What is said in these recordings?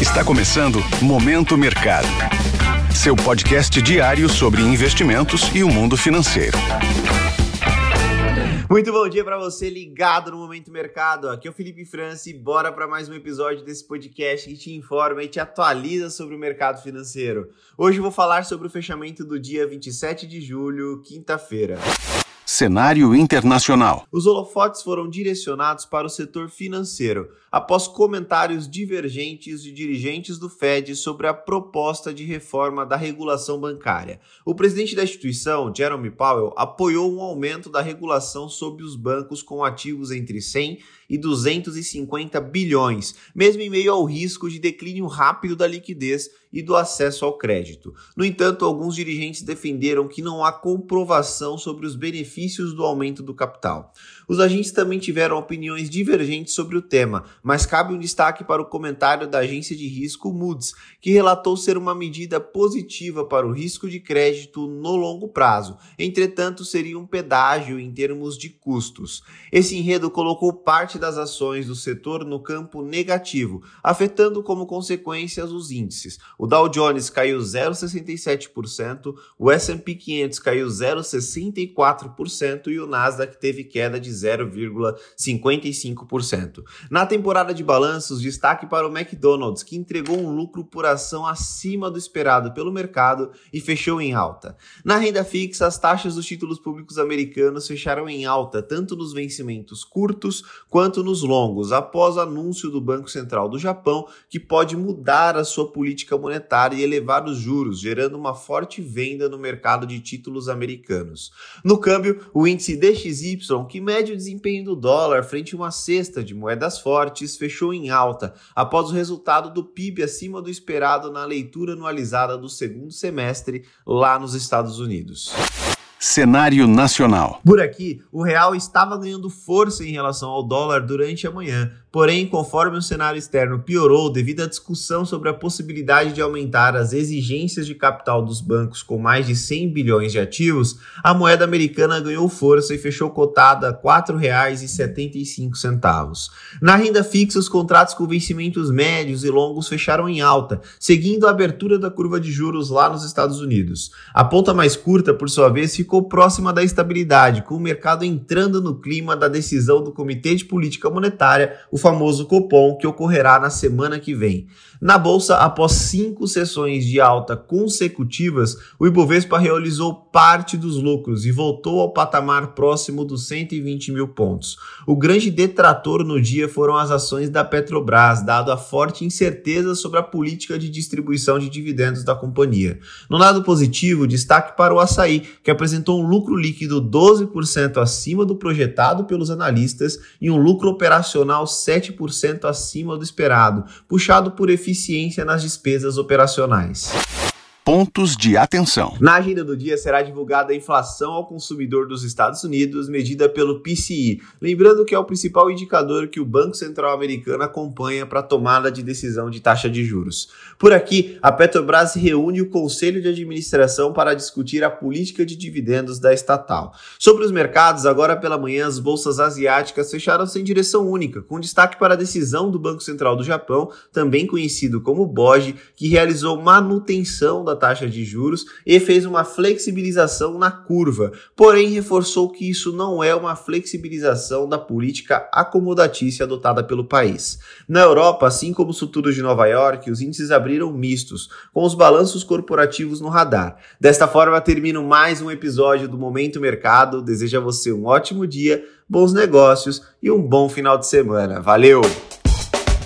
Está começando Momento Mercado. Seu podcast diário sobre investimentos e o mundo financeiro. Muito bom dia para você ligado no Momento Mercado. Aqui é o Felipe França e bora para mais um episódio desse podcast que te informa e te atualiza sobre o mercado financeiro. Hoje vou falar sobre o fechamento do dia 27 de julho, quinta-feira. Cenário internacional. Os holofotes foram direcionados para o setor financeiro, após comentários divergentes de dirigentes do Fed sobre a proposta de reforma da regulação bancária. O presidente da instituição, Jerome Powell, apoiou um aumento da regulação sobre os bancos com ativos entre 100 e 250 bilhões, mesmo em meio ao risco de declínio rápido da liquidez e do acesso ao crédito. No entanto, alguns dirigentes defenderam que não há comprovação sobre os benefícios do aumento do capital. Os agentes também tiveram opiniões divergentes sobre o tema, mas cabe um destaque para o comentário da agência de risco Moody's, que relatou ser uma medida positiva para o risco de crédito no longo prazo. Entretanto, seria um pedágio em termos de custos. Esse enredo colocou parte das ações do setor no campo negativo, afetando como consequências os índices. O Dow Jones caiu 0,67%, o S&P 500 caiu 0,64% e o Nasdaq teve queda de 0,55%. Na temporada de balanços, destaque para o McDonald's, que entregou um lucro por ação acima do esperado pelo mercado e fechou em alta. Na renda fixa, as taxas dos títulos públicos americanos fecharam em alta, tanto nos vencimentos curtos quanto nos longos, após o anúncio do Banco Central do Japão que pode mudar a sua política monetária e elevar os juros, gerando uma forte venda no mercado de títulos americanos. No câmbio, o índice DXY, que mede mede o desempenho do dólar frente a uma cesta de moedas fortes fechou em alta após o resultado do PIB acima do esperado na leitura anualizada do segundo semestre lá nos Estados Unidos. Cenário nacional. Por aqui, o real estava ganhando força em relação ao dólar durante a manhã, Porém, conforme o cenário externo piorou devido à discussão sobre a possibilidade de aumentar as exigências de capital dos bancos com mais de 100 bilhões de ativos, a moeda americana ganhou força e fechou cotada a R$ 4,75. Na renda fixa, os contratos com vencimentos médios e longos fecharam em alta, seguindo a abertura da curva de juros lá nos Estados Unidos. A ponta mais curta, por sua vez, ficou próxima da estabilidade, com o mercado entrando no clima da decisão do Comitê de Política Monetária, o o famoso Copom, que ocorrerá na semana que vem. Na bolsa, após cinco sessões de alta consecutivas, o Ibovespa realizou parte dos lucros e voltou ao patamar próximo dos 120 mil pontos. O grande detrator no dia foram as ações da Petrobras, dado a forte incerteza sobre a política de distribuição de dividendos da companhia. No lado positivo, destaque para o açaí, que apresentou um lucro líquido 12% acima do projetado pelos analistas e um lucro operacional 7% acima do esperado, puxado por eficiência nas despesas operacionais pontos de atenção. Na agenda do dia será divulgada a inflação ao consumidor dos Estados Unidos, medida pelo PCI. Lembrando que é o principal indicador que o Banco Central Americano acompanha para a tomada de decisão de taxa de juros. Por aqui, a Petrobras reúne o Conselho de Administração para discutir a política de dividendos da estatal. Sobre os mercados, agora pela manhã, as bolsas asiáticas fecharam sem direção única, com destaque para a decisão do Banco Central do Japão, também conhecido como BOJ, que realizou manutenção da taxa de juros e fez uma flexibilização na curva, porém reforçou que isso não é uma flexibilização da política acomodatícia adotada pelo país. Na Europa, assim como os futuros de Nova York, os índices abriram mistos, com os balanços corporativos no radar. Desta forma, termino mais um episódio do Momento Mercado. Desejo a você um ótimo dia, bons negócios e um bom final de semana. Valeu!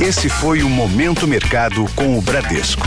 Esse foi o Momento Mercado com o Bradesco